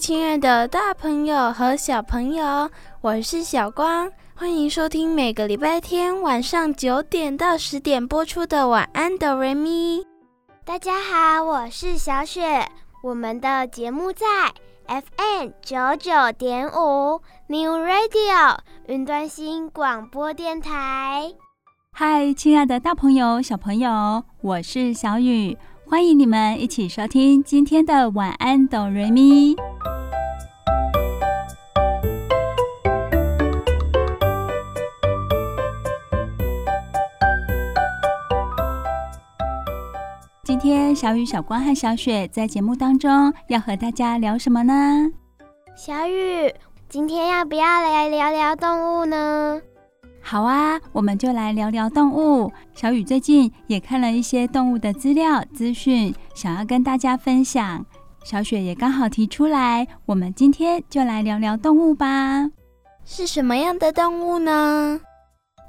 亲爱的大朋友和小朋友，我是小光，欢迎收听每个礼拜天晚上九点到十点播出的《晚安，哆瑞咪》。大家好，我是小雪，我们的节目在 FM 九九点五 New Radio 云端新广播电台。嗨，亲爱的大朋友、小朋友，我是小雨。欢迎你们一起收听今天的晚安哆瑞咪。今天小雨、小光和小雪在节目当中要和大家聊什么呢？小雨，今天要不要来聊聊动物呢？好啊，我们就来聊聊动物。小雨最近也看了一些动物的资料资讯，想要跟大家分享。小雪也刚好提出来，我们今天就来聊聊动物吧。是什么样的动物呢？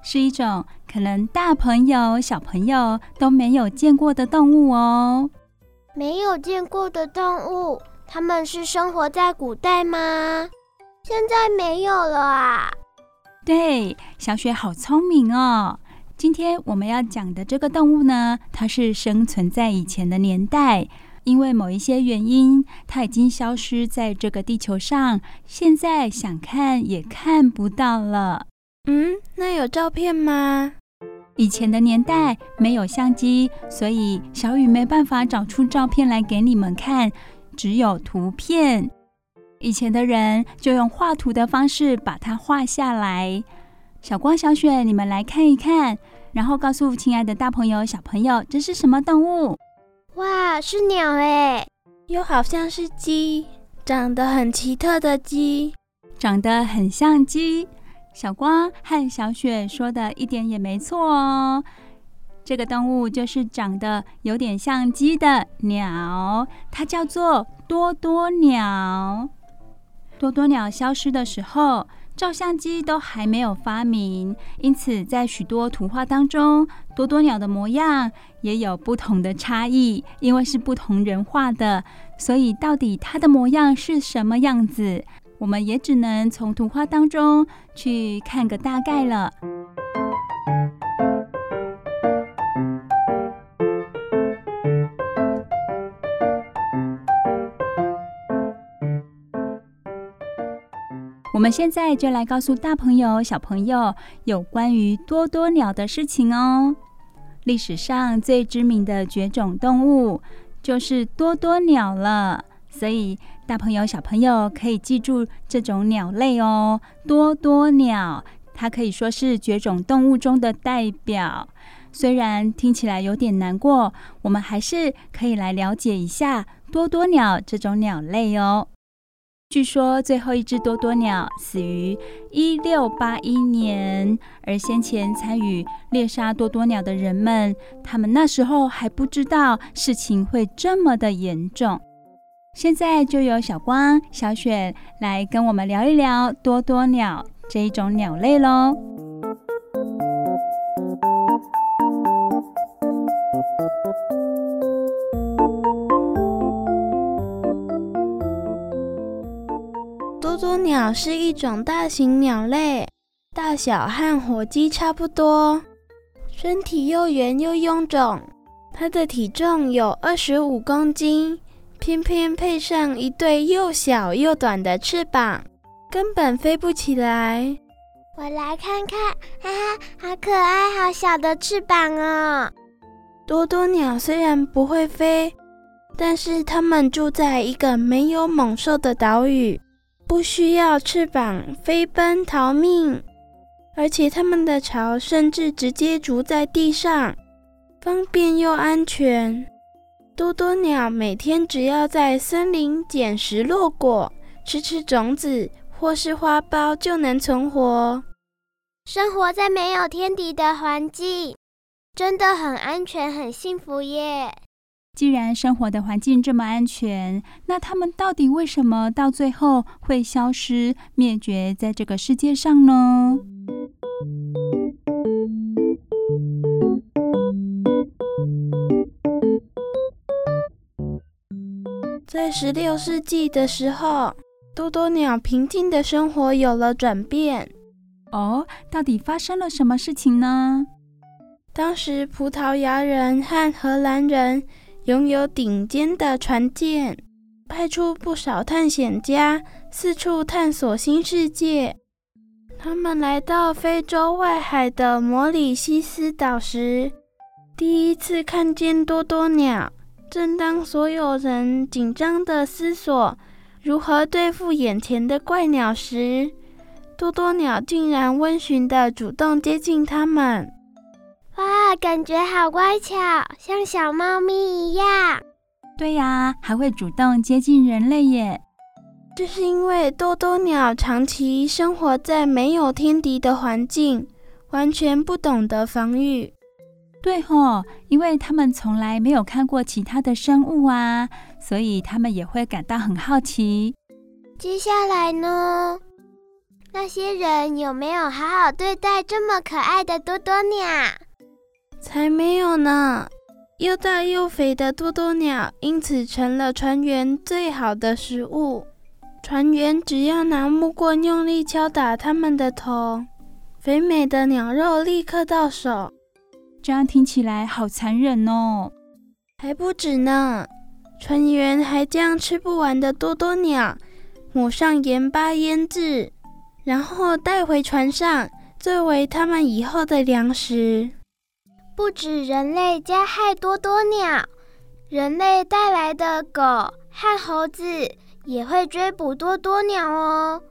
是一种可能大朋友、小朋友都没有见过的动物哦。没有见过的动物，它们是生活在古代吗？现在没有了啊。对，小雪好聪明哦！今天我们要讲的这个动物呢，它是生存在以前的年代，因为某一些原因，它已经消失在这个地球上，现在想看也看不到了。嗯，那有照片吗？以前的年代没有相机，所以小雨没办法找出照片来给你们看，只有图片。以前的人就用画图的方式把它画下来。小光、小雪，你们来看一看，然后告诉亲爱的大朋友、小朋友，这是什么动物？哇，是鸟哎！又好像是鸡，长得很奇特的鸡，长得很像鸡。小光和小雪说的一点也没错哦。这个动物就是长得有点像鸡的鸟，它叫做多多鸟。多多鸟消失的时候，照相机都还没有发明，因此在许多图画当中，多多鸟的模样也有不同的差异。因为是不同人画的，所以到底它的模样是什么样子，我们也只能从图画当中去看个大概了。我们现在就来告诉大朋友、小朋友有关于多多鸟的事情哦。历史上最知名的绝种动物就是多多鸟了，所以大朋友、小朋友可以记住这种鸟类哦。多多鸟，它可以说是绝种动物中的代表。虽然听起来有点难过，我们还是可以来了解一下多多鸟这种鸟类哦。据说最后一只多多鸟死于一六八一年，而先前参与猎杀多多鸟的人们，他们那时候还不知道事情会这么的严重。现在就由小光、小雪来跟我们聊一聊多多鸟这一种鸟类喽。多多鸟是一种大型鸟类，大小和火鸡差不多，身体又圆又臃肿。它的体重有二十五公斤，偏偏配上一对又小又短的翅膀，根本飞不起来。我来看看，哈哈，好可爱，好小的翅膀哦！多多鸟虽然不会飞，但是它们住在一个没有猛兽的岛屿。不需要翅膀飞奔逃命，而且它们的巢甚至直接筑在地上，方便又安全。多多鸟每天只要在森林捡拾落果，吃吃种子，或是花苞就能存活。生活在没有天敌的环境，真的很安全、很幸福耶。既然生活的环境这么安全，那他们到底为什么到最后会消失灭绝在这个世界上呢？在十六世纪的时候，多多鸟平静的生活有了转变。哦，到底发生了什么事情呢？当时葡萄牙人和荷兰人拥有顶尖的船舰，派出不少探险家四处探索新世界。他们来到非洲外海的摩里西斯岛时，第一次看见多多鸟。正当所有人紧张地思索如何对付眼前的怪鸟时，多多鸟竟然温驯地主动接近他们。哇，感觉好乖巧，像小猫咪一样。对呀，还会主动接近人类耶。这是因为多多鸟长期生活在没有天敌的环境，完全不懂得防御。对吼，因为他们从来没有看过其他的生物啊，所以他们也会感到很好奇。接下来呢？那些人有没有好好对待这么可爱的多多鸟？才没有呢！又大又肥的多多鸟因此成了船员最好的食物。船员只要拿木棍用力敲打它们的头，肥美的鸟肉立刻到手。这样听起来好残忍哦！还不止呢，船员还将吃不完的多多鸟抹上盐巴腌制，然后带回船上作为他们以后的粮食。不止人类加害多多鸟，人类带来的狗和猴子也会追捕多多鸟哦，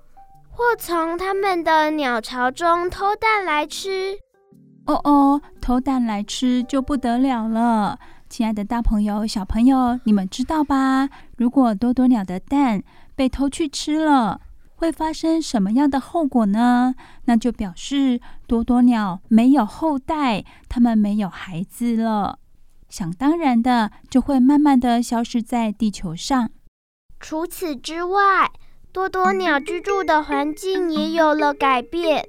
或从他们的鸟巢中偷蛋来吃。哦哦，偷蛋来吃就不得了了！亲爱的大朋友、小朋友，你们知道吧？如果多多鸟的蛋被偷去吃了，会发生什么样的后果呢？那就表示多多鸟没有后代，它们没有孩子了，想当然的就会慢慢的消失在地球上。除此之外，多多鸟居住的环境也有了改变。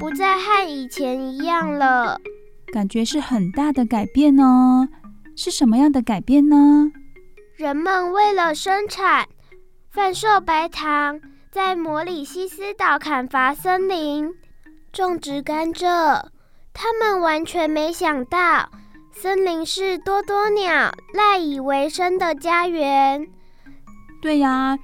不再和以前一样了，感觉是很大的改变哦。是什么样的改变呢？人们为了生产、贩售白糖，在摩里西斯岛砍伐森林、种植甘蔗。他们完全没想到，森林是多多鸟赖以为生的家园。对呀，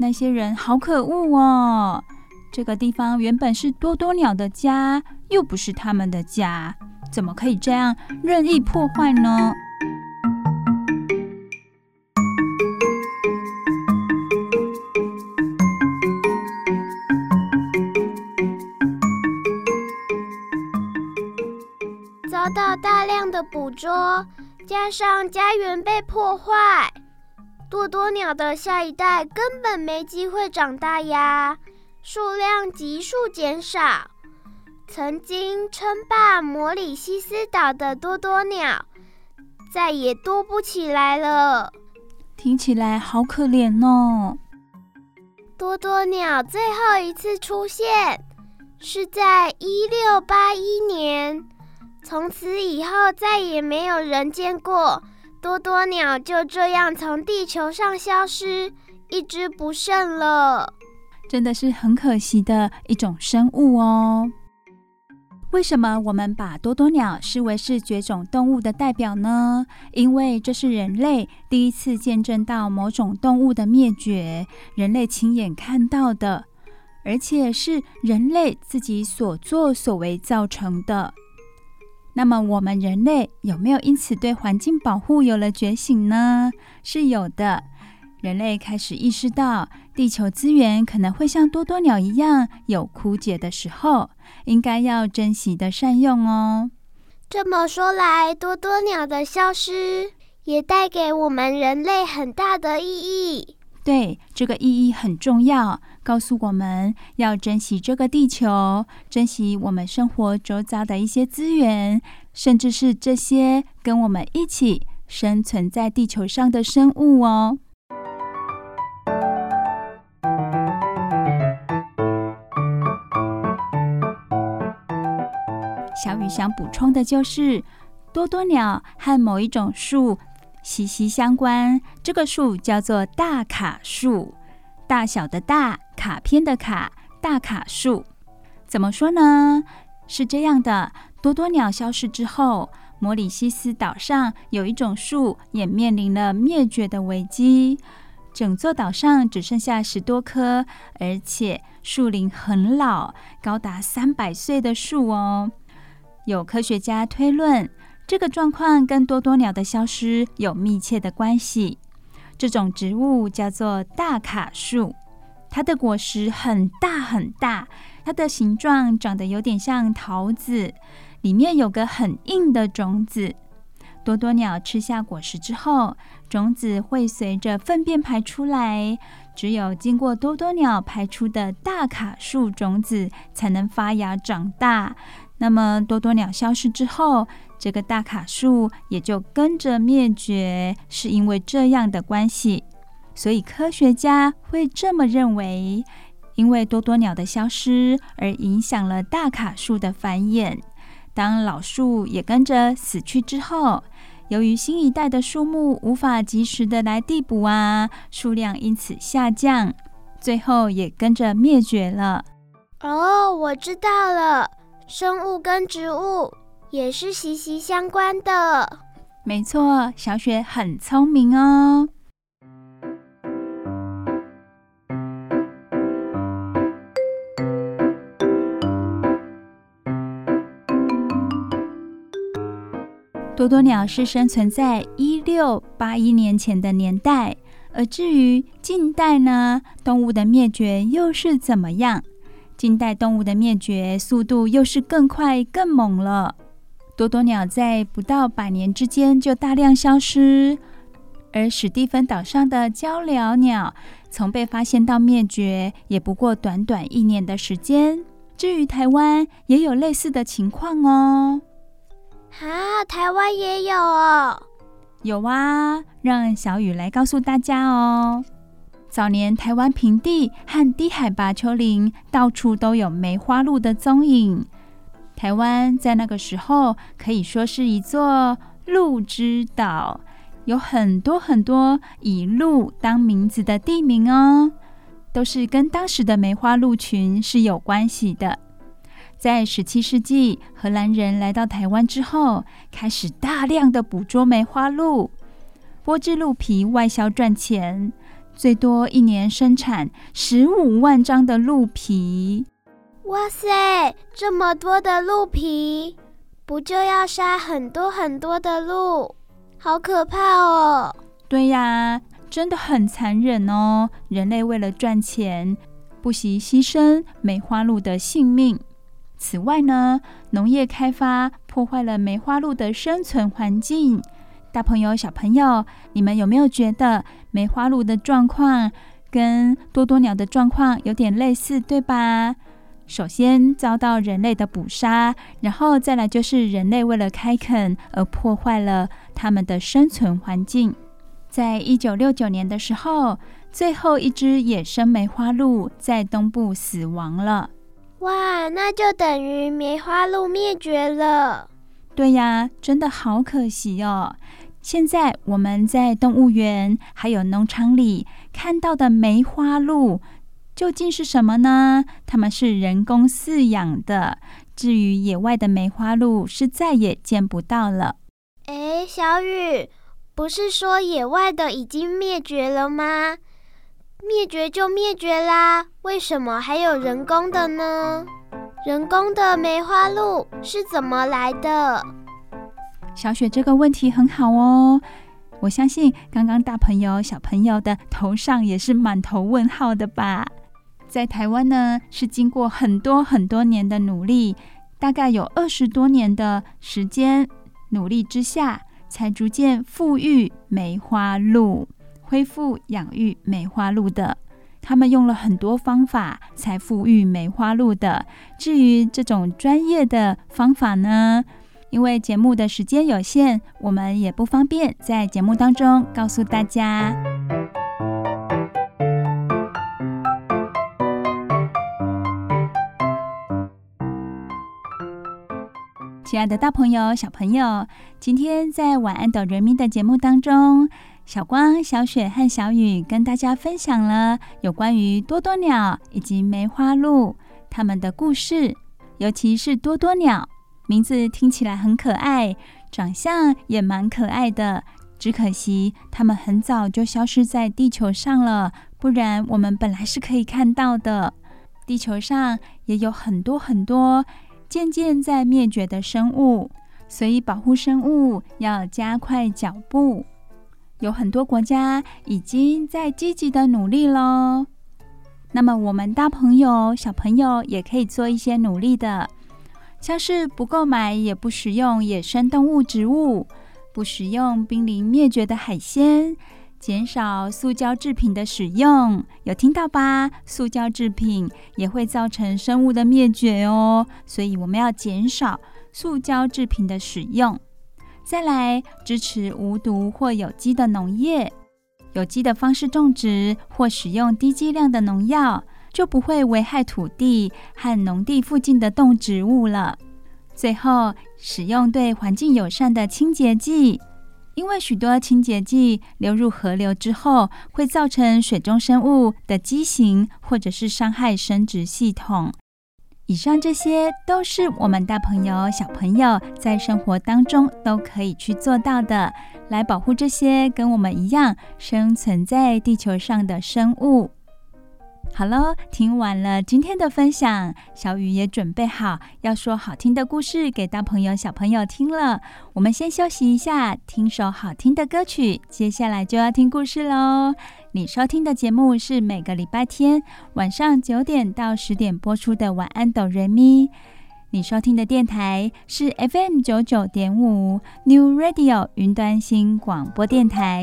那些人好可恶哦。这个地方原本是多多鸟的家，又不是他们的家，怎么可以这样任意破坏呢？遭到大量的捕捉，加上家园被破坏，多多鸟的下一代根本没机会长大呀。数量急速减少，曾经称霸摩里西斯岛的多多鸟再也多不起来了。听起来好可怜哦。多多鸟最后一次出现是在一六八一年，从此以后再也没有人见过多多鸟就这样从地球上消失，一只不剩了。真的是很可惜的一种生物哦。为什么我们把多多鸟视为是绝种动物的代表呢？因为这是人类第一次见证到某种动物的灭绝，人类亲眼看到的，而且是人类自己所作所为造成的。那么，我们人类有没有因此对环境保护有了觉醒呢？是有的。人类开始意识到，地球资源可能会像多多鸟一样有枯竭的时候，应该要珍惜的善用哦。这么说来，多多鸟的消失也带给我们人类很大的意义。对，这个意义很重要，告诉我们要珍惜这个地球，珍惜我们生活周遭的一些资源，甚至是这些跟我们一起生存在地球上的生物哦。小雨想补充的就是，多多鸟和某一种树息息相关。这个树叫做大卡树，大小的大，卡片的卡，大卡树。怎么说呢？是这样的，多多鸟消失之后，摩里西斯岛上有一种树也面临了灭绝的危机。整座岛上只剩下十多棵，而且树龄很老，高达三百岁的树哦。有科学家推论，这个状况跟多多鸟的消失有密切的关系。这种植物叫做大卡树，它的果实很大很大，它的形状长得有点像桃子，里面有个很硬的种子。多多鸟吃下果实之后，种子会随着粪便排出来，只有经过多多鸟排出的大卡树种子，才能发芽长大。那么多多鸟消失之后，这个大卡树也就跟着灭绝，是因为这样的关系。所以科学家会这么认为，因为多多鸟的消失而影响了大卡树的繁衍。当老树也跟着死去之后，由于新一代的树木无法及时的来递补啊，数量因此下降，最后也跟着灭绝了。哦，我知道了。生物跟植物也是息息相关的。没错，小雪很聪明哦。多多鸟是生存在一六八一年前的年代，而至于近代呢，动物的灭绝又是怎么样？近代动物的灭绝速度又是更快更猛了。多多鸟在不到百年之间就大量消失，而史蒂芬岛上的鵂鷯鸟从被发现到灭绝也不过短短一年的时间。至于台湾也有类似的情况哦。啊，台湾也有哦。有啊，让小雨来告诉大家哦。早年台湾平地和低海拔丘陵到处都有梅花鹿的踪影。台湾在那个时候可以说是一座鹿之岛，有很多很多以鹿当名字的地名哦，都是跟当时的梅花鹿群是有关系的。在十七世纪，荷兰人来到台湾之后，开始大量的捕捉梅花鹿，剥制鹿皮外销赚钱。最多一年生产十五万张的鹿皮。哇塞，这么多的鹿皮，不就要杀很多很多的鹿？好可怕哦！对呀，真的很残忍哦。人类为了赚钱，不惜牺牲梅花鹿的性命。此外呢，农业开发破坏了梅花鹿的生存环境。大朋友、小朋友，你们有没有觉得梅花鹿的状况跟多多鸟的状况有点类似，对吧？首先遭到人类的捕杀，然后再来就是人类为了开垦而破坏了它们的生存环境。在一九六九年的时候，最后一只野生梅花鹿在东部死亡了。哇，那就等于梅花鹿灭绝了。对呀，真的好可惜哦。现在我们在动物园还有农场里看到的梅花鹿究竟是什么呢？它们是人工饲养的。至于野外的梅花鹿，是再也见不到了。诶，小雨，不是说野外的已经灭绝了吗？灭绝就灭绝啦，为什么还有人工的呢？人工的梅花鹿是怎么来的？小雪这个问题很好哦，我相信刚刚大朋友小朋友的头上也是满头问号的吧？在台湾呢，是经过很多很多年的努力，大概有二十多年的时间努力之下，才逐渐复育梅花鹿，恢复养育梅花鹿的。他们用了很多方法才复育梅花鹿的。至于这种专业的方法呢，因为节目的时间有限，我们也不方便在节目当中告诉大家。亲爱的大朋友、小朋友，今天在晚安哆瑞咪的节目当中，小光、小雪和小雨跟大家分享了有关于多多鸟以及梅花鹿它们的故事。尤其是多多鸟，名字听起来很可爱，长相也蛮可爱的。只可惜它们很早就消失在地球上了，不然我们本来是可以看到的。地球上也有很多很多。渐渐在灭绝的生物，所以保护生物要加快脚步。有很多国家已经在积极的努力喽。那么，我们大朋友、小朋友也可以做一些努力的，像是不购买也不食用野生动物、植物，不食用濒临灭绝的海鲜。减少塑胶制品的使用，有听到吧？塑胶制品也会造成生物的灭绝哦，所以我们要减少塑胶制品的使用。再来，支持无毒或有机的农业，有机的方式种植或使用低剂量的农药，就不会危害土地和农地附近的动植物了。最后，使用对环境友善的清洁剂。因为许多清洁剂流入河流之后，会造成水中生物的畸形，或者是伤害生殖系统。以上这些都是我们大朋友、小朋友在生活当中都可以去做到的，来保护这些跟我们一样生存在地球上的生物。好喽，听完了今天的分享，小雨也准备好要说好听的故事给大朋友、小朋友听了。我们先休息一下，听首好听的歌曲，接下来就要听故事喽。你收听的节目是每个礼拜天晚上九点到十点播出的《晚安哆瑞咪》。你收听的电台是 FM 九九点五 New Radio 云端新广播电台。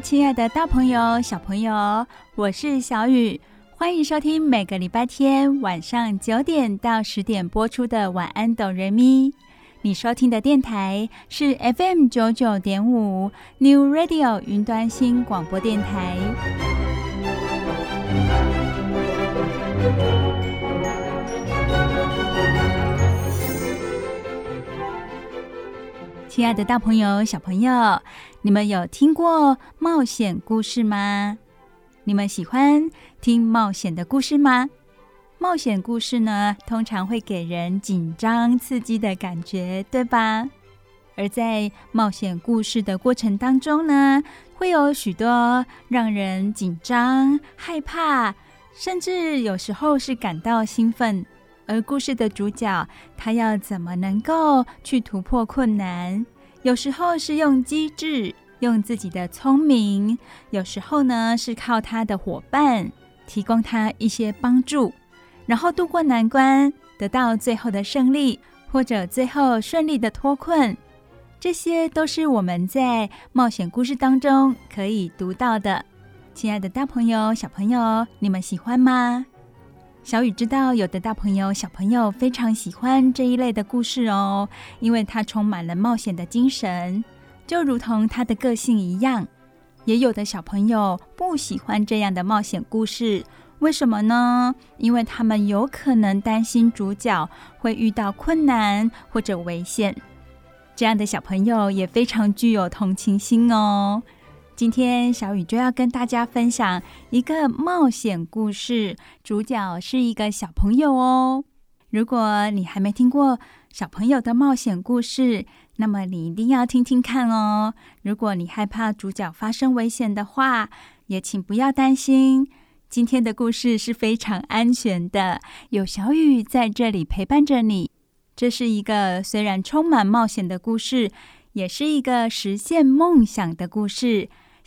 亲爱的大朋友、小朋友，我是小雨，欢迎收听每个礼拜天晚上九点到十点播出的《晚安哆瑞咪》。你收听的电台是 FM 九九点五 New Radio 云端新广播电台。亲爱的大朋友、小朋友，你们有听过冒险故事吗？你们喜欢听冒险的故事吗？冒险故事呢，通常会给人紧张刺激的感觉，对吧？而在冒险故事的过程当中呢，会有许多让人紧张、害怕，甚至有时候是感到兴奋。而故事的主角，他要怎么能够去突破困难？有时候是用机智，用自己的聪明；有时候呢，是靠他的伙伴提供他一些帮助，然后度过难关，得到最后的胜利，或者最后顺利的脱困。这些都是我们在冒险故事当中可以读到的。亲爱的大朋友、小朋友，你们喜欢吗？小雨知道，有的大朋友、小朋友非常喜欢这一类的故事哦，因为它充满了冒险的精神，就如同他的个性一样。也有的小朋友不喜欢这样的冒险故事，为什么呢？因为他们有可能担心主角会遇到困难或者危险。这样的小朋友也非常具有同情心哦。今天小雨就要跟大家分享一个冒险故事，主角是一个小朋友哦。如果你还没听过小朋友的冒险故事，那么你一定要听听看哦。如果你害怕主角发生危险的话，也请不要担心。今天的故事是非常安全的，有小雨在这里陪伴着你。这是一个虽然充满冒险的故事，也是一个实现梦想的故事。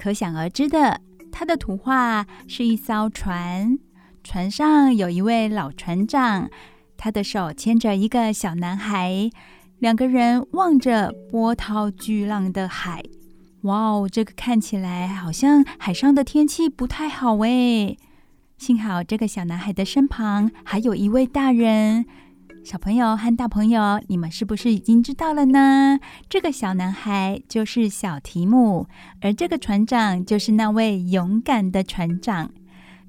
可想而知的，它的图画是一艘船，船上有一位老船长，他的手牵着一个小男孩。两个人望着波涛巨浪的海，哇哦，这个看起来好像海上的天气不太好诶。幸好这个小男孩的身旁还有一位大人。小朋友和大朋友，你们是不是已经知道了呢？这个小男孩就是小提姆，而这个船长就是那位勇敢的船长。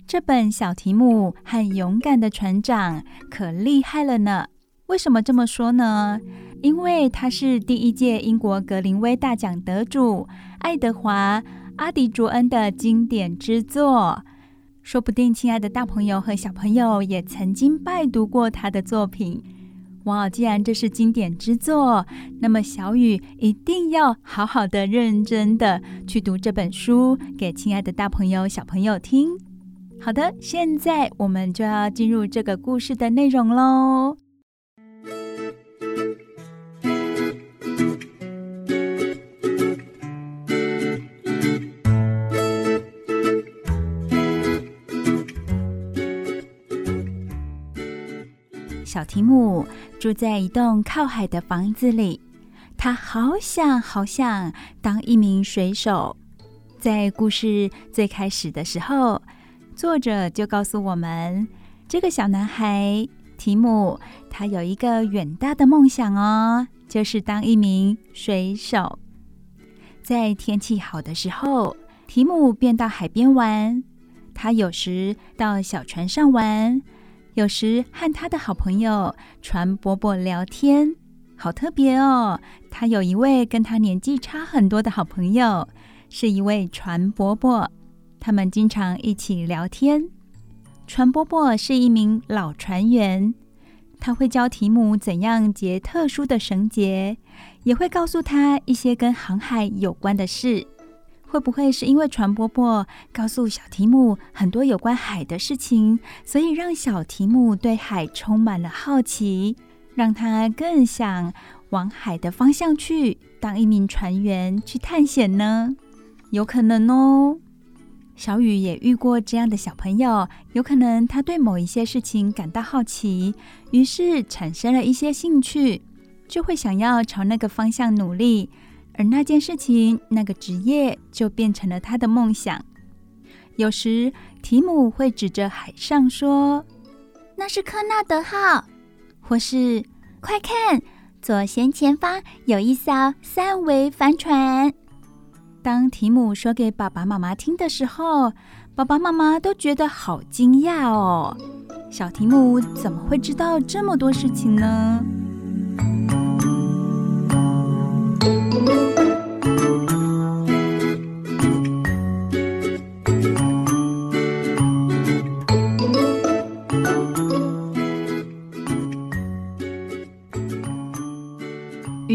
这本《小提姆和勇敢的船长》可厉害了呢。为什么这么说呢？因为他是第一届英国格林威大奖得主爱德华·阿迪卓恩的经典之作。说不定，亲爱的大朋友和小朋友也曾经拜读过他的作品。哇，既然这是经典之作，那么小雨一定要好好的、认真的去读这本书，给亲爱的大朋友、小朋友听。好的，现在我们就要进入这个故事的内容喽。提姆住在一栋靠海的房子里，他好想好想当一名水手。在故事最开始的时候，作者就告诉我们，这个小男孩提姆，他有一个远大的梦想哦，就是当一名水手。在天气好的时候，提姆便到海边玩。他有时到小船上玩。有时和他的好朋友船伯伯聊天，好特别哦。他有一位跟他年纪差很多的好朋友，是一位船伯伯。他们经常一起聊天。船伯伯是一名老船员，他会教提姆怎样结特殊的绳结，也会告诉他一些跟航海有关的事。会不会是因为船伯伯告诉小提姆很多有关海的事情，所以让小提姆对海充满了好奇，让他更想往海的方向去，当一名船员去探险呢？有可能哦。小雨也遇过这样的小朋友，有可能他对某一些事情感到好奇，于是产生了一些兴趣，就会想要朝那个方向努力。而那件事情，那个职业就变成了他的梦想。有时，提姆会指着海上说：“那是科纳德号。”或是“快看，左舷前方有一艘三维帆船。”当提姆说给爸爸妈妈听的时候，爸爸妈妈都觉得好惊讶哦。小提姆怎么会知道这么多事情呢？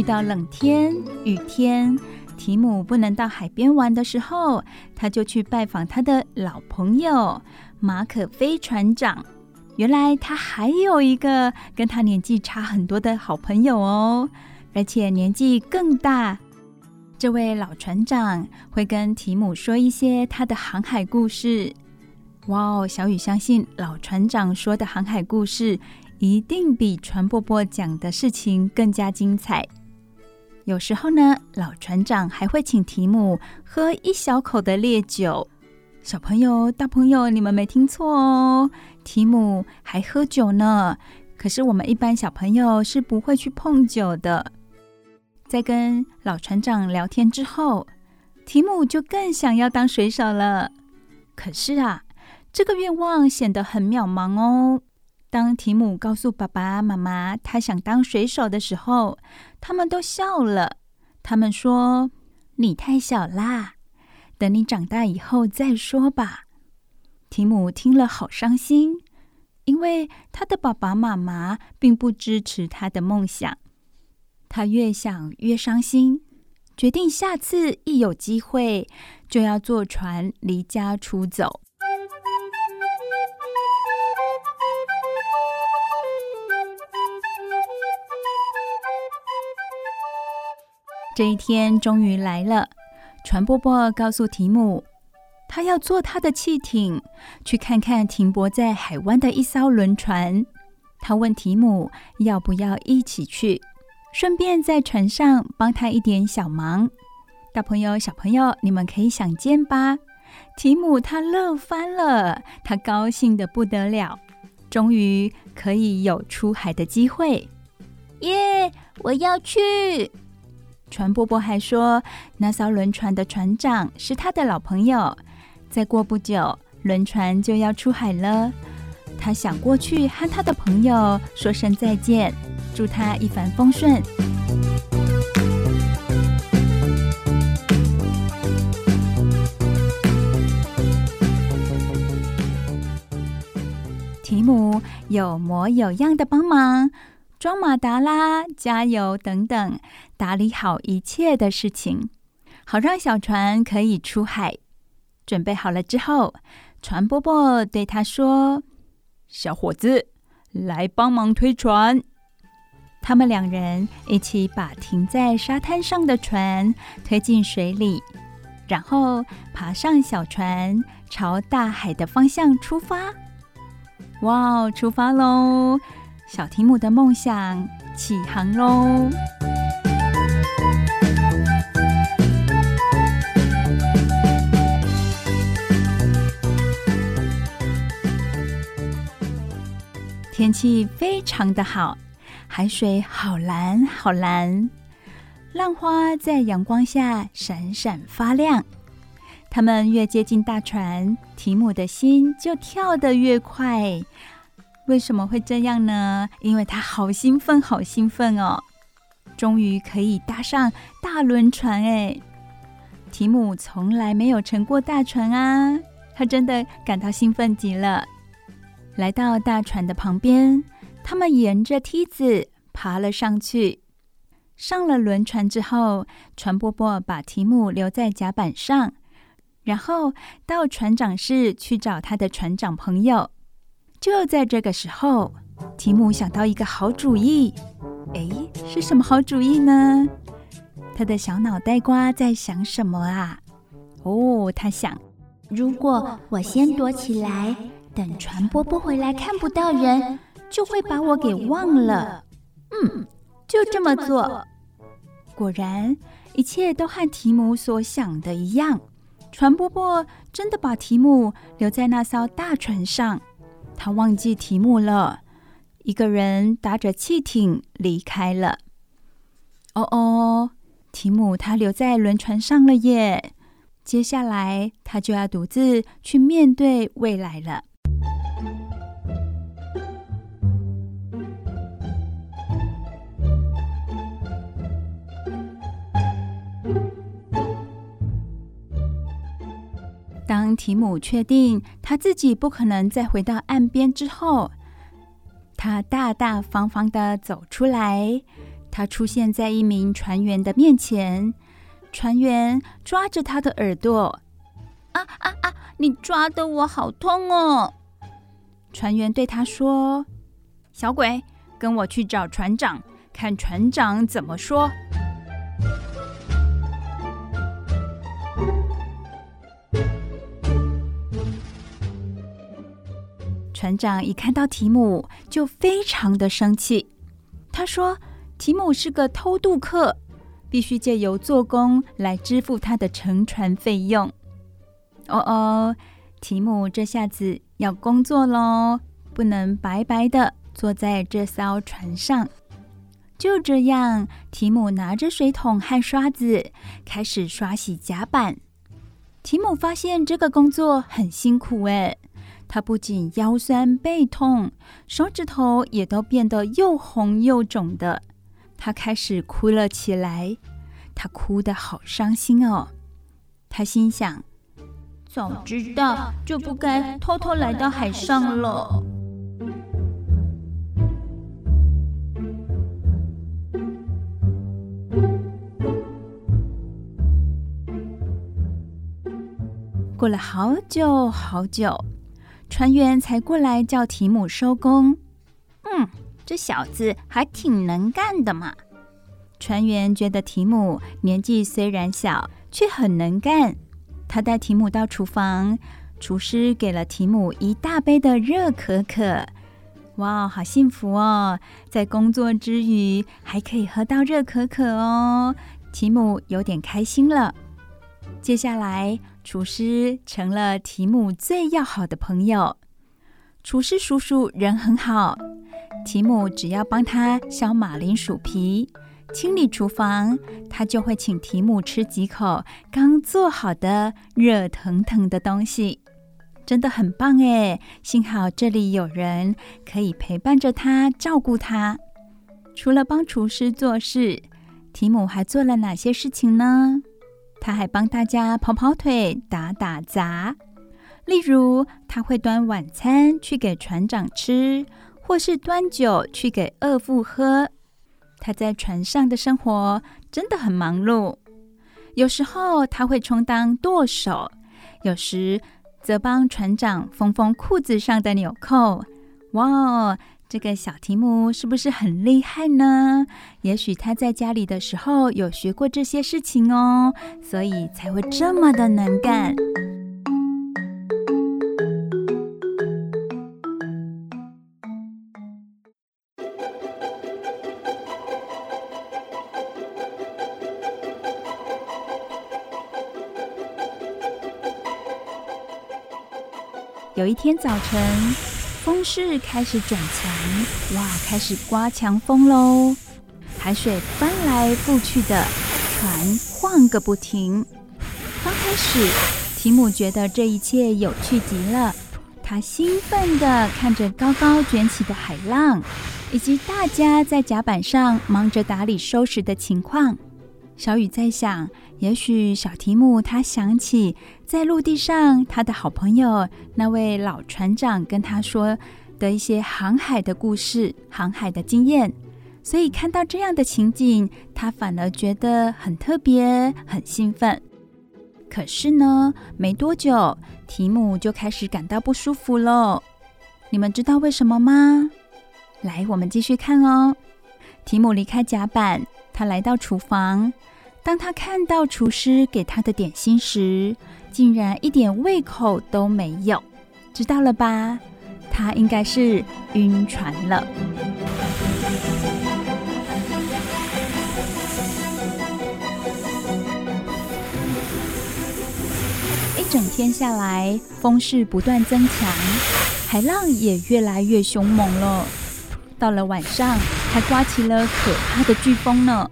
到冷天、雨天，提姆不能到海边玩的时候，他就去拜访他的老朋友马可飞船长。原来他还有一个跟他年纪差很多的好朋友哦。而且年纪更大，这位老船长会跟提姆说一些他的航海故事。哇哦，小雨相信老船长说的航海故事一定比船伯伯讲的事情更加精彩。有时候呢，老船长还会请提姆喝一小口的烈酒。小朋友、大朋友，你们没听错哦，提姆还喝酒呢。可是我们一般小朋友是不会去碰酒的。在跟老船长聊天之后，提姆就更想要当水手了。可是啊，这个愿望显得很渺茫哦。当提姆告诉爸爸妈妈他想当水手的时候，他们都笑了。他们说：“你太小啦，等你长大以后再说吧。”提姆听了好伤心，因为他的爸爸妈妈并不支持他的梦想。他越想越伤心，决定下次一有机会就要坐船离家出走。这一天终于来了，船伯伯告诉提姆，他要坐他的汽艇去看看停泊在海湾的一艘轮船。他问提姆要不要一起去，顺便在船上帮他一点小忙。大朋友、小朋友，你们可以想见吧？提姆他乐翻了，他高兴得不得了，终于可以有出海的机会。耶！我要去。船伯伯还说，那艘轮船的船长是他的老朋友。再过不久，轮船就要出海了。他想过去和他的朋友说声再见，祝他一帆风顺。提姆有模有样的帮忙。装马达啦，加油等等，打理好一切的事情，好让小船可以出海。准备好了之后，船伯伯对他说：“小伙子，来帮忙推船。”他们两人一起把停在沙滩上的船推进水里，然后爬上小船，朝大海的方向出发。哇，出发喽！小提姆的梦想起航喽！天气非常的好，海水好蓝好蓝，浪花在阳光下闪闪发亮。他们越接近大船，提姆的心就跳得越快。为什么会这样呢？因为他好兴奋，好兴奋哦！终于可以搭上大轮船哎！提姆从来没有乘过大船啊，他真的感到兴奋极了。来到大船的旁边，他们沿着梯子爬了上去。上了轮船之后，船伯伯把提姆留在甲板上，然后到船长室去找他的船长朋友。就在这个时候，提姆想到一个好主意。哎，是什么好主意呢？他的小脑袋瓜在想什么啊？哦，他想，如果我先躲起来，等船伯伯回来看不到人，就会把我给忘了。嗯，就这么做。果然，一切都和提姆所想的一样。船伯伯真的把提姆留在那艘大船上。他忘记提姆了，一个人搭着汽艇离开了。哦哦，提姆他留在轮船上了耶！接下来他就要独自去面对未来了。当提姆确定他自己不可能再回到岸边之后，他大大方方的走出来。他出现在一名船员的面前，船员抓着他的耳朵：“啊啊啊！你抓得我好痛哦！”船员对他说：“小鬼，跟我去找船长，看船长怎么说。”船长一看到提姆，就非常的生气。他说：“提姆是个偷渡客，必须借由做工来支付他的乘船费用。”哦哦，提姆这下子要工作喽，不能白白的坐在这艘船上。就这样，提姆拿着水桶和刷子，开始刷洗甲板。提姆发现这个工作很辛苦诶，他不仅腰酸背痛，手指头也都变得又红又肿的。他开始哭了起来，他哭得好伤心哦。他心想：早知道就不该偷偷来到海上了。过了好久好久，船员才过来叫提姆收工。嗯，这小子还挺能干的嘛。船员觉得提姆年纪虽然小，却很能干。他带提姆到厨房，厨师给了提姆一大杯的热可可。哇，好幸福哦！在工作之余还可以喝到热可可哦。提姆有点开心了。接下来，厨师成了提姆最要好的朋友。厨师叔叔人很好，提姆只要帮他削马铃薯皮、清理厨房，他就会请提姆吃几口刚做好的热腾腾的东西，真的很棒哎！幸好这里有人可以陪伴着他，照顾他。除了帮厨师做事，提姆还做了哪些事情呢？他还帮大家跑跑腿、打打杂。例如，他会端晚餐去给船长吃，或是端酒去给二副喝。他在船上的生活真的很忙碌。有时候他会充当舵手，有时则帮船长缝缝裤子上的纽扣。哇！这个小提姆是不是很厉害呢？也许他在家里的时候有学过这些事情哦，所以才会这么的能干。有一天早晨。风势开始转强，哇，开始刮强风喽！海水翻来覆去的，船晃个不停。刚开始，提姆觉得这一切有趣极了，他兴奋地看着高高卷起的海浪，以及大家在甲板上忙着打理收拾的情况。小雨在想，也许小提姆他想起在陆地上他的好朋友那位老船长跟他说的一些航海的故事、航海的经验，所以看到这样的情景，他反而觉得很特别、很兴奋。可是呢，没多久，提姆就开始感到不舒服了。你们知道为什么吗？来，我们继续看哦。提姆离开甲板。他来到厨房，当他看到厨师给他的点心时，竟然一点胃口都没有。知道了吧？他应该是晕船了。一整天下来，风势不断增强，海浪也越来越凶猛了。到了晚上，还刮起了可怕的飓风呢。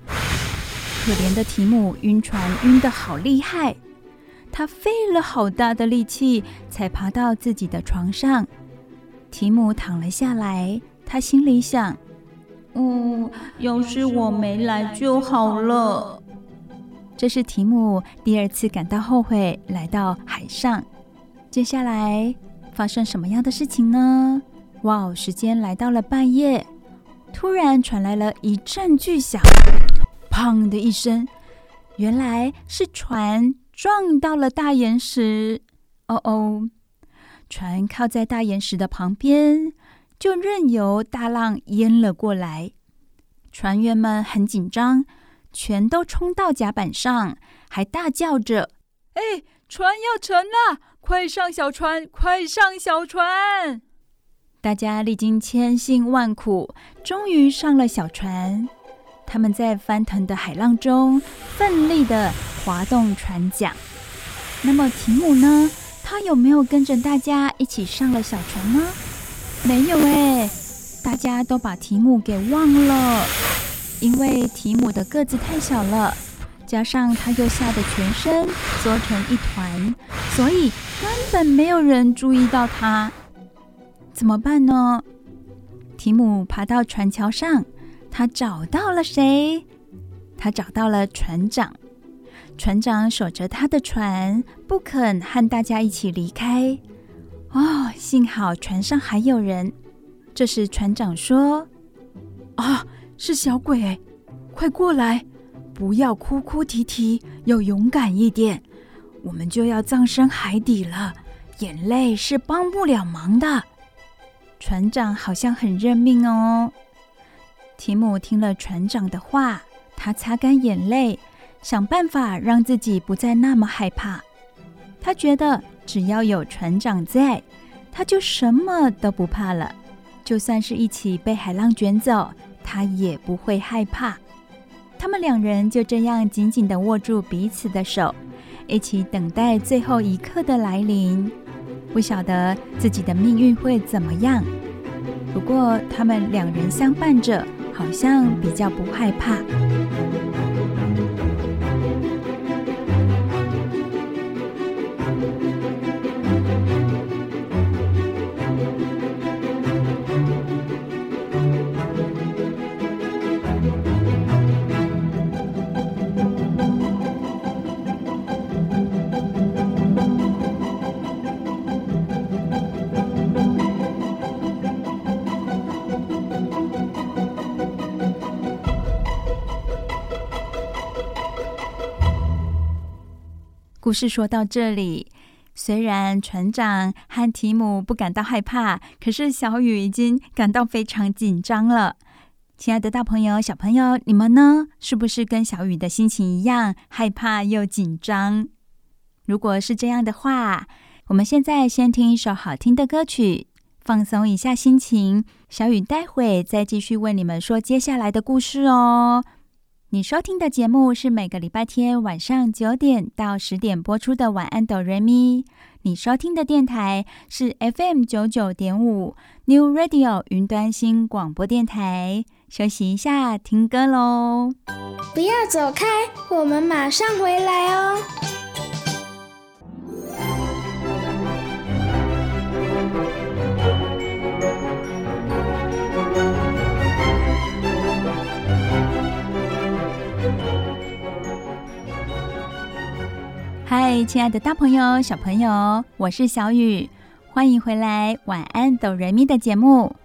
可怜的提姆晕船晕得好厉害，他费了好大的力气才爬到自己的床上。提姆躺了下来，他心里想：“嗯，要是我没来就好了。”这是提姆第二次感到后悔来到海上。接下来发生什么样的事情呢？哇哦！时间来到了半夜，突然传来了一阵巨响，砰的一声，原来是船撞到了大岩石。哦哦，船靠在大岩石的旁边，就任由大浪淹了过来。船员们很紧张，全都冲到甲板上，还大叫着：“哎，船要沉了！快上小船，快上小船！”大家历经千辛万苦，终于上了小船。他们在翻腾的海浪中奋力地划动船桨。那么提姆呢？他有没有跟着大家一起上了小船呢？没有哎，大家都把提姆给忘了。因为提姆的个子太小了，加上他又吓得全身缩成一团，所以根本没有人注意到他。怎么办呢？提姆爬到船桥上，他找到了谁？他找到了船长。船长守着他的船，不肯和大家一起离开。哦，幸好船上还有人。这时船长说：“啊，是小鬼，快过来！不要哭哭啼啼，要勇敢一点。我们就要葬身海底了，眼泪是帮不了忙的。”船长好像很认命哦。提姆听了船长的话，他擦干眼泪。想办法让自己不再那么害怕。他觉得只要有船长在，他就什么都不怕了。就算是一起被海浪卷走，他也不会害怕。他们两人就这样紧紧地握住彼此的手，一起等待最后一刻的来临。不晓得自己的命运会怎么样，不过他们两人相伴着，好像比较不害怕。故事说到这里，虽然船长和提姆不感到害怕，可是小雨已经感到非常紧张了。亲爱的大朋友、小朋友，你们呢？是不是跟小雨的心情一样，害怕又紧张？如果是这样的话，我们现在先听一首好听的歌曲，放松一下心情。小雨待会再继续为你们说接下来的故事哦。你收听的节目是每个礼拜天晚上九点到十点播出的《晚安，哆瑞咪》。你收听的电台是 FM 九九点五 New Radio 云端新广播电台。休息一下，听歌喽！不要走开，我们马上回来哦。嗨，亲爱的大朋友、小朋友，我是小雨，欢迎回来《晚安，哆瑞咪》的节目。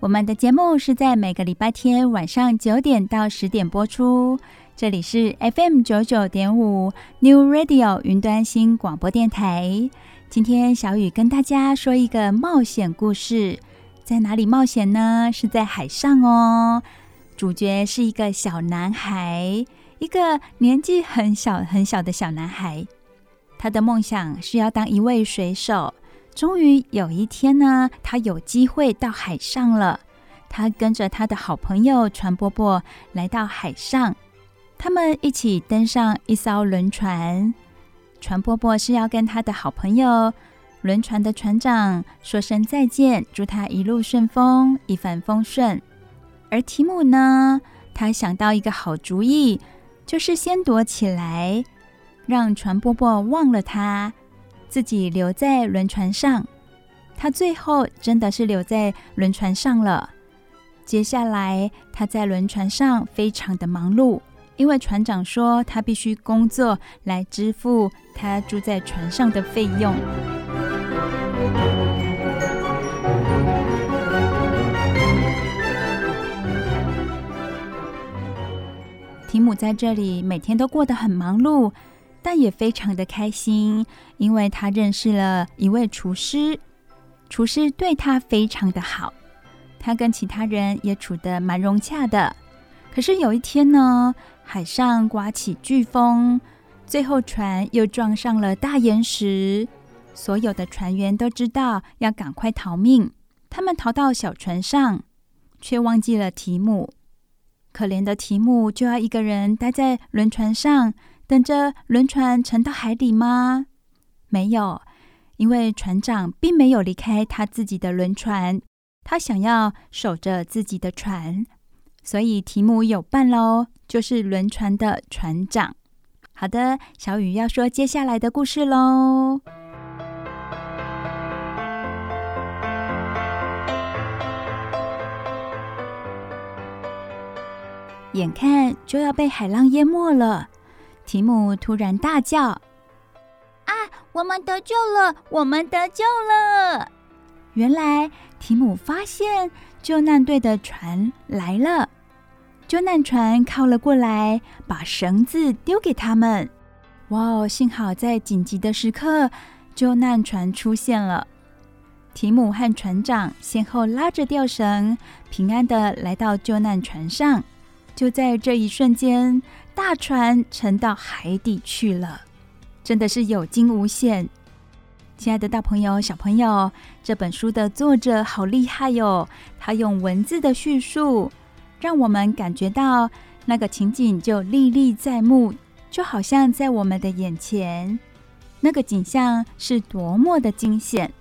我们的节目是在每个礼拜天晚上九点到十点播出，这里是 FM 九九点五 New Radio 云端新广播电台。今天小雨跟大家说一个冒险故事，在哪里冒险呢？是在海上哦。主角是一个小男孩，一个年纪很小很小的小男孩。他的梦想是要当一位水手。终于有一天呢，他有机会到海上了。他跟着他的好朋友船伯伯来到海上，他们一起登上一艘轮船。船伯伯是要跟他的好朋友轮船的船长说声再见，祝他一路顺风，一帆风顺。而提姆呢，他想到一个好主意，就是先躲起来。让船伯伯忘了他，自己留在轮船上。他最后真的是留在轮船上了。接下来，他在轮船上非常的忙碌，因为船长说他必须工作来支付他住在船上的费用。提姆在这里每天都过得很忙碌。但也非常的开心，因为他认识了一位厨师，厨师对他非常的好，他跟其他人也处得蛮融洽的。可是有一天呢，海上刮起飓风，最后船又撞上了大岩石，所有的船员都知道要赶快逃命，他们逃到小船上，却忘记了提姆。可怜的提姆就要一个人待在轮船上。等着轮船沉到海底吗？没有，因为船长并没有离开他自己的轮船，他想要守着自己的船。所以提姆有伴喽，就是轮船的船长。好的，小雨要说接下来的故事喽。眼看就要被海浪淹没了，提姆突然大叫：“啊，我们得救了！我们得救了！”原来提姆发现救难队的船来了。救难船靠了过来，把绳子丢给他们。哇哦，幸好在紧急的时刻，救难船出现了。提姆和船长先后拉着吊绳，平安的来到救难船上。就在这一瞬间，大船沉到海底去了，真的是有惊无险。亲爱的大朋友、小朋友，这本书的作者好厉害哟！他用文字的叙述。让我们感觉到那个情景就历历在目，就好像在我们的眼前，那个景象是多么的惊险。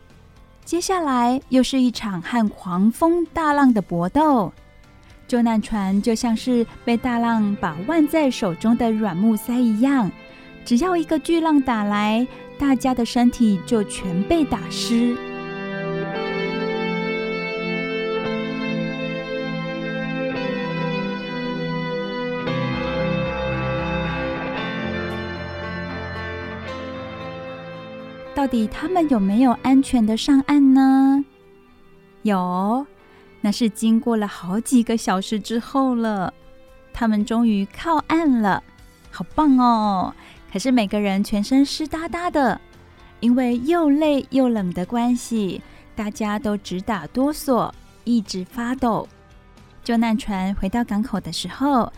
接下来又是一场和狂风大浪的搏斗，救难船就像是被大浪把握在手中的软木塞一样，只要一个巨浪打来，大家的身体就全被打湿。到底他们有没有安全的上岸呢？有，那是经过了好几个小时之后了。他们终于靠岸了，好棒哦！可是每个人全身湿哒哒的，因为又累又冷的关系，大家都直打哆嗦，一直发抖。救难船回到港口的时候，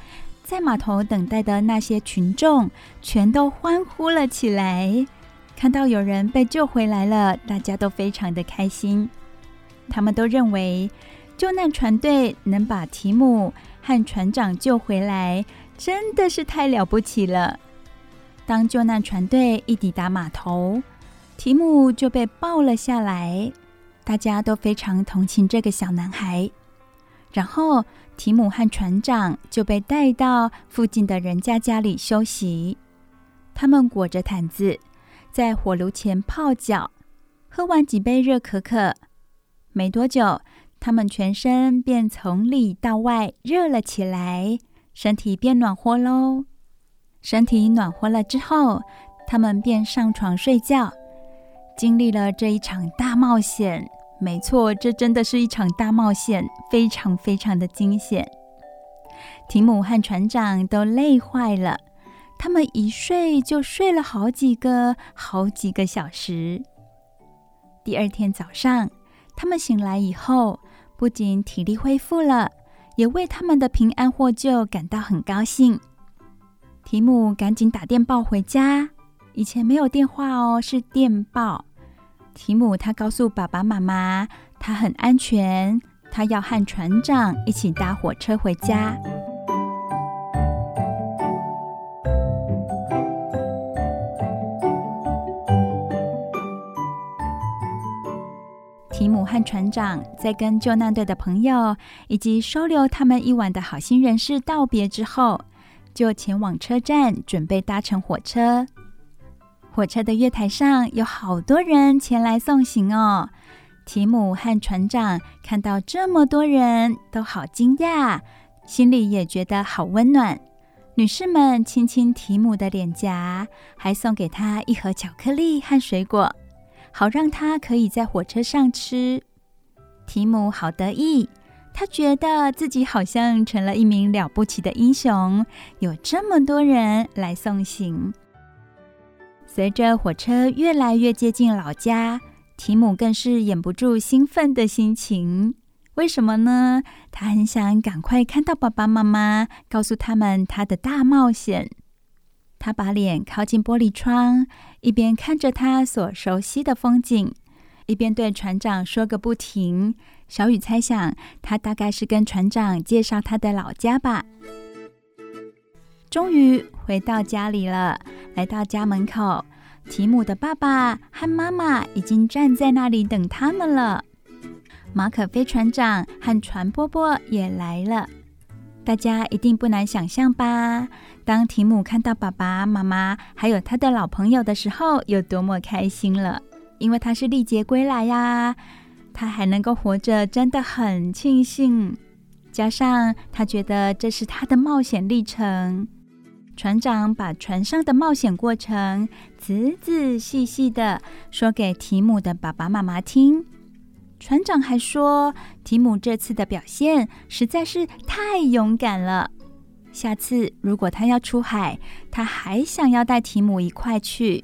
在码头等待的那些群众全都欢呼了起来。看到有人被救回来了，大家都非常的开心。他们都认为救难船队能把提姆和船长救回来，真的是太了不起了。当救难船队一抵达码头，提姆就被抱了下来，大家都非常同情这个小男孩。然后提姆和船长就被带到附近的人家家里休息，他们裹着毯子。在火炉前泡脚，喝完几杯热可可，没多久，他们全身便从里到外热了起来，身体变暖和喽。身体暖和了之后，他们便上床睡觉。经历了这一场大冒险，没错，这真的是一场大冒险，非常非常的惊险。提姆和船长都累坏了。他们一睡就睡了好几个、好几个小时。第二天早上，他们醒来以后，不仅体力恢复了，也为他们的平安获救感到很高兴。提姆赶紧打电报回家，以前没有电话哦，是电报。提姆他告诉爸爸妈妈，他很安全，他要和船长一起搭火车回家。提姆和船长在跟救难队的朋友以及收留他们一晚的好心人士道别之后，就前往车站准备搭乘火车。火车的月台上有好多人前来送行哦。提姆和船长看到这么多人都好惊讶，心里也觉得好温暖。女士们亲亲提姆的脸颊，还送给他一盒巧克力和水果。好让他可以在火车上吃。提姆好得意，他觉得自己好像成了一名了不起的英雄，有这么多人来送行。随着火车越来越接近老家，提姆更是掩不住兴奋的心情。为什么呢？他很想赶快看到爸爸妈妈，告诉他们他的大冒险。他把脸靠近玻璃窗，一边看着他所熟悉的风景，一边对船长说个不停。小雨猜想，他大概是跟船长介绍他的老家吧。终于回到家里了，来到家门口，提姆的爸爸和妈妈已经站在那里等他们了。马可飞船长和船波波也来了。大家一定不难想象吧？当提姆看到爸爸妈妈还有他的老朋友的时候，有多么开心了！因为他是历劫归来呀，他还能够活着，真的很庆幸。加上他觉得这是他的冒险历程，船长把船上的冒险过程仔仔细细的说给提姆的爸爸妈妈听。船长还说，提姆这次的表现实在是太勇敢了。下次如果他要出海，他还想要带提姆一块去。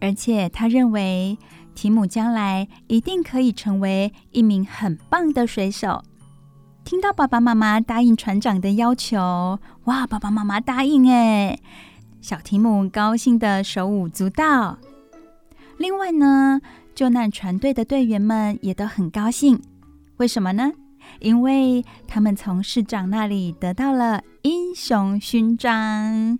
而且他认为，提姆将来一定可以成为一名很棒的水手。听到爸爸妈妈答应船长的要求，哇！爸爸妈妈答应哎，小提姆高兴得手舞足蹈。另外呢，救难船队的队员们也都很高兴，为什么呢？因为他们从市长那里得到了英雄勋章。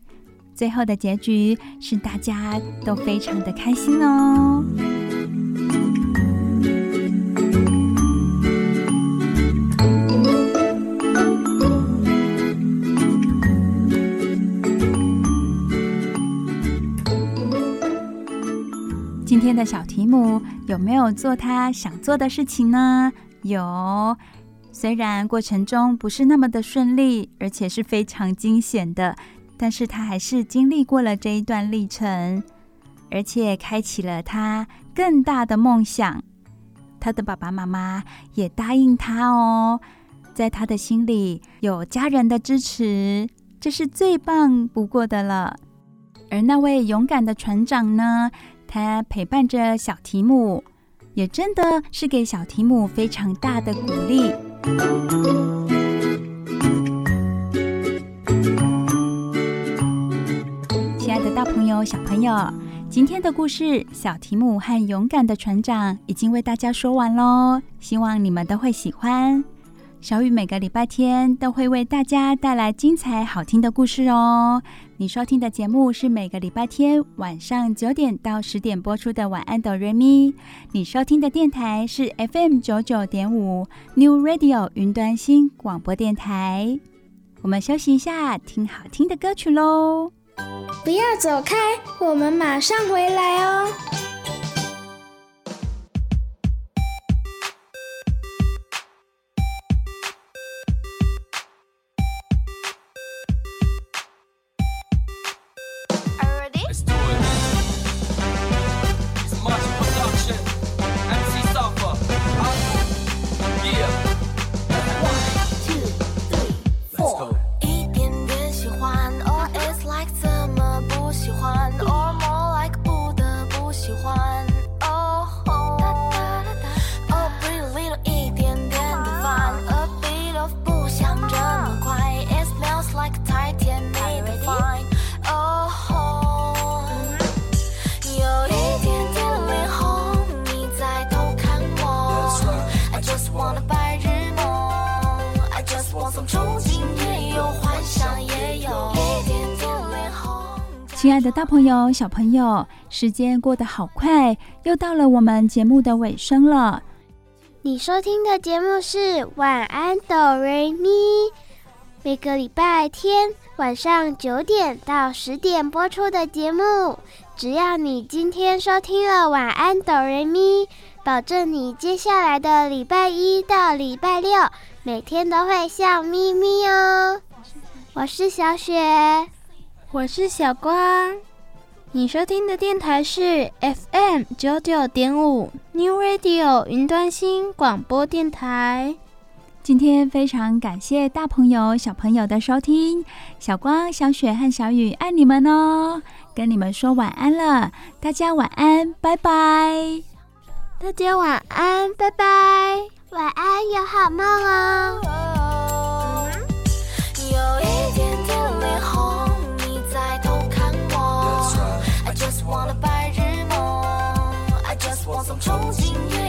最后的结局是大家都非常的开心哦。今天的小提姆有没有做他想做的事情呢？有，虽然过程中不是那么的顺利，而且是非常惊险的，但是他还是经历过了这一段历程，而且开启了他更大的梦想。他的爸爸妈妈也答应他哦，在他的心里有家人的支持，这是最棒不过的了。而那位勇敢的船长呢？他陪伴着小提姆，也真的是给小提姆非常大的鼓励。亲爱的大朋友、小朋友，今天的故事《小提姆和勇敢的船长》已经为大家说完喽，希望你们都会喜欢。小雨每个礼拜天都会为大家带来精彩好听的故事哦。你收听的节目是每个礼拜天晚上九点到十点播出的《晚安哆瑞咪》。你收听的电台是 FM 九九点五 New Radio 云端新广播电台。我们休息一下，听好听的歌曲喽。不要走开，我们马上回来哦。亲爱的大朋友、小朋友，时间过得好快，又到了我们节目的尾声了。你收听的节目是《晚安哆瑞咪》，每个礼拜天晚上九点到十点播出的节目。只要你今天收听了《晚安哆瑞咪》，保证你接下来的礼拜一到礼拜六每天都会笑眯眯哦。我是小雪。我是小光，你收听的电台是 FM 九九点五 New Radio 云端新广播电台。今天非常感谢大朋友小朋友的收听，小光、小雪和小雨爱你们哦，跟你们说晚安了，大家晚安，拜拜。大家晚安，拜拜，晚安，有好梦哦。有忘了白日梦，I just want some 憧憬，